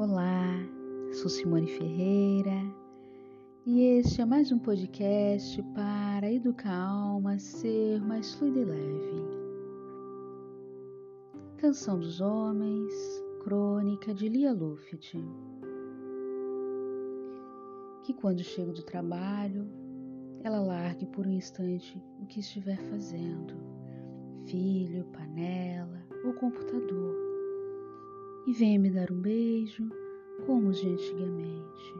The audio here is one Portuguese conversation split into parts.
Olá, sou Simone Ferreira e este é mais um podcast para educar a alma a ser mais fluida e leve. Canção dos Homens, crônica de Lia Luft. Que quando chego do trabalho, ela largue por um instante o que estiver fazendo, filho, panela ou computador e venha me dar um beijo como os de antigamente.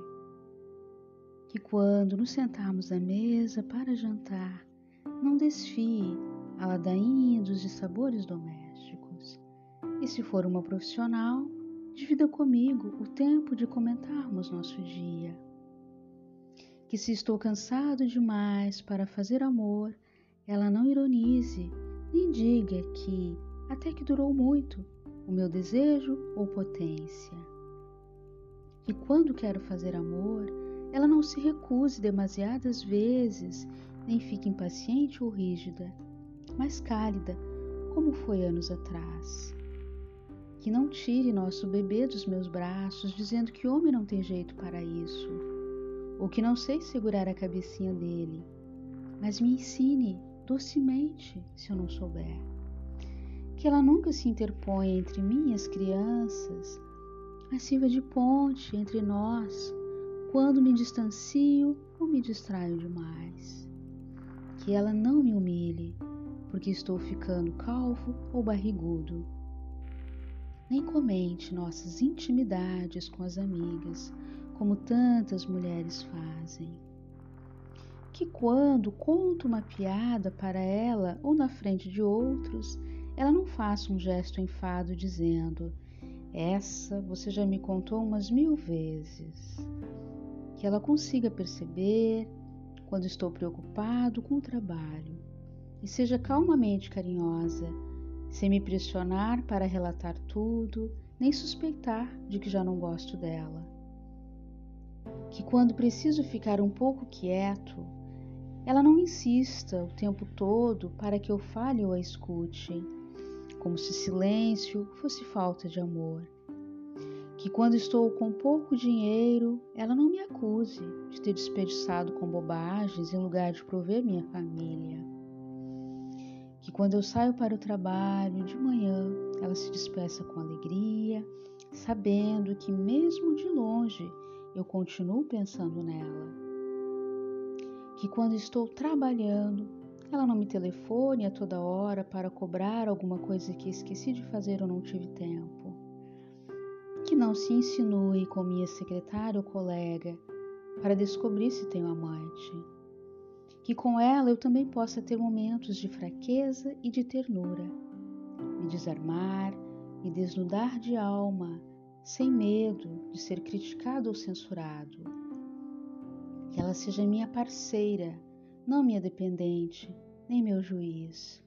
Que quando nos sentarmos à mesa para jantar, não desfie a ladainha dos de sabores domésticos. E se for uma profissional, divida comigo o tempo de comentarmos nosso dia. Que se estou cansado demais para fazer amor, ela não ironize, nem diga que até que durou muito o meu desejo ou potência. Que quando quero fazer amor, ela não se recuse demasiadas vezes, nem fique impaciente ou rígida, mas cálida, como foi anos atrás. Que não tire nosso bebê dos meus braços, dizendo que homem não tem jeito para isso, ou que não sei segurar a cabecinha dele, mas me ensine docemente se eu não souber que ela nunca se interponha entre mim e as crianças, mas sirva de ponte entre nós quando me distancio ou me distraio demais. Que ela não me humilhe porque estou ficando calvo ou barrigudo. Nem comente nossas intimidades com as amigas, como tantas mulheres fazem. Que quando conto uma piada para ela ou na frente de outros, ela não faça um gesto enfado dizendo: Essa você já me contou umas mil vezes. Que ela consiga perceber quando estou preocupado com o trabalho e seja calmamente carinhosa, sem me pressionar para relatar tudo, nem suspeitar de que já não gosto dela. Que quando preciso ficar um pouco quieto, ela não insista o tempo todo para que eu fale ou a escute como se silêncio fosse falta de amor. Que quando estou com pouco dinheiro, ela não me acuse de ter desperdiçado com bobagens em lugar de prover minha família. Que quando eu saio para o trabalho de manhã, ela se despeça com alegria, sabendo que mesmo de longe eu continuo pensando nela. Que quando estou trabalhando, telefone a toda hora para cobrar alguma coisa que esqueci de fazer ou não tive tempo. Que não se insinue com minha secretária ou colega para descobrir se tenho amante. Que com ela eu também possa ter momentos de fraqueza e de ternura, me desarmar, me desnudar de alma, sem medo de ser criticado ou censurado. Que ela seja minha parceira não minha dependente, nem meu juiz,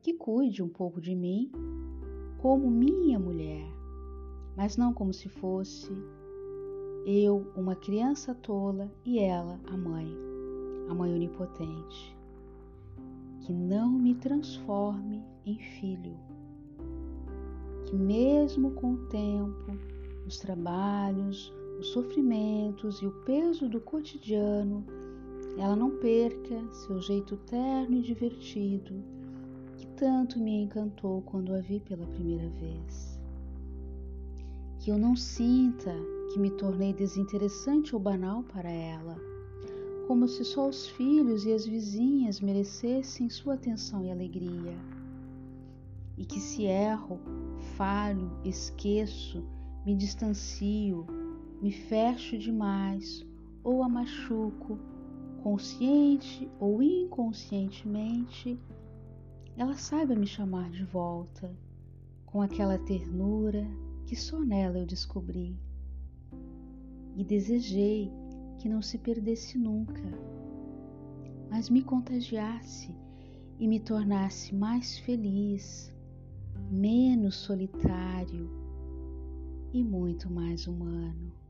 que cuide um pouco de mim como minha mulher, mas não como se fosse eu uma criança tola e ela a mãe, a mãe onipotente. Que não me transforme em filho, que mesmo com o tempo, os trabalhos, os sofrimentos e o peso do cotidiano ela não perca seu jeito terno e divertido que tanto me encantou quando a vi pela primeira vez. Que eu não sinta que me tornei desinteressante ou banal para ela, como se só os filhos e as vizinhas merecessem sua atenção e alegria. E que se erro, falho, esqueço, me distancio, me fecho demais ou a machuco consciente ou inconscientemente, ela saiba me chamar de volta com aquela ternura que só nela eu descobri. E desejei que não se perdesse nunca, mas me contagiasse e me tornasse mais feliz, menos solitário e muito mais humano.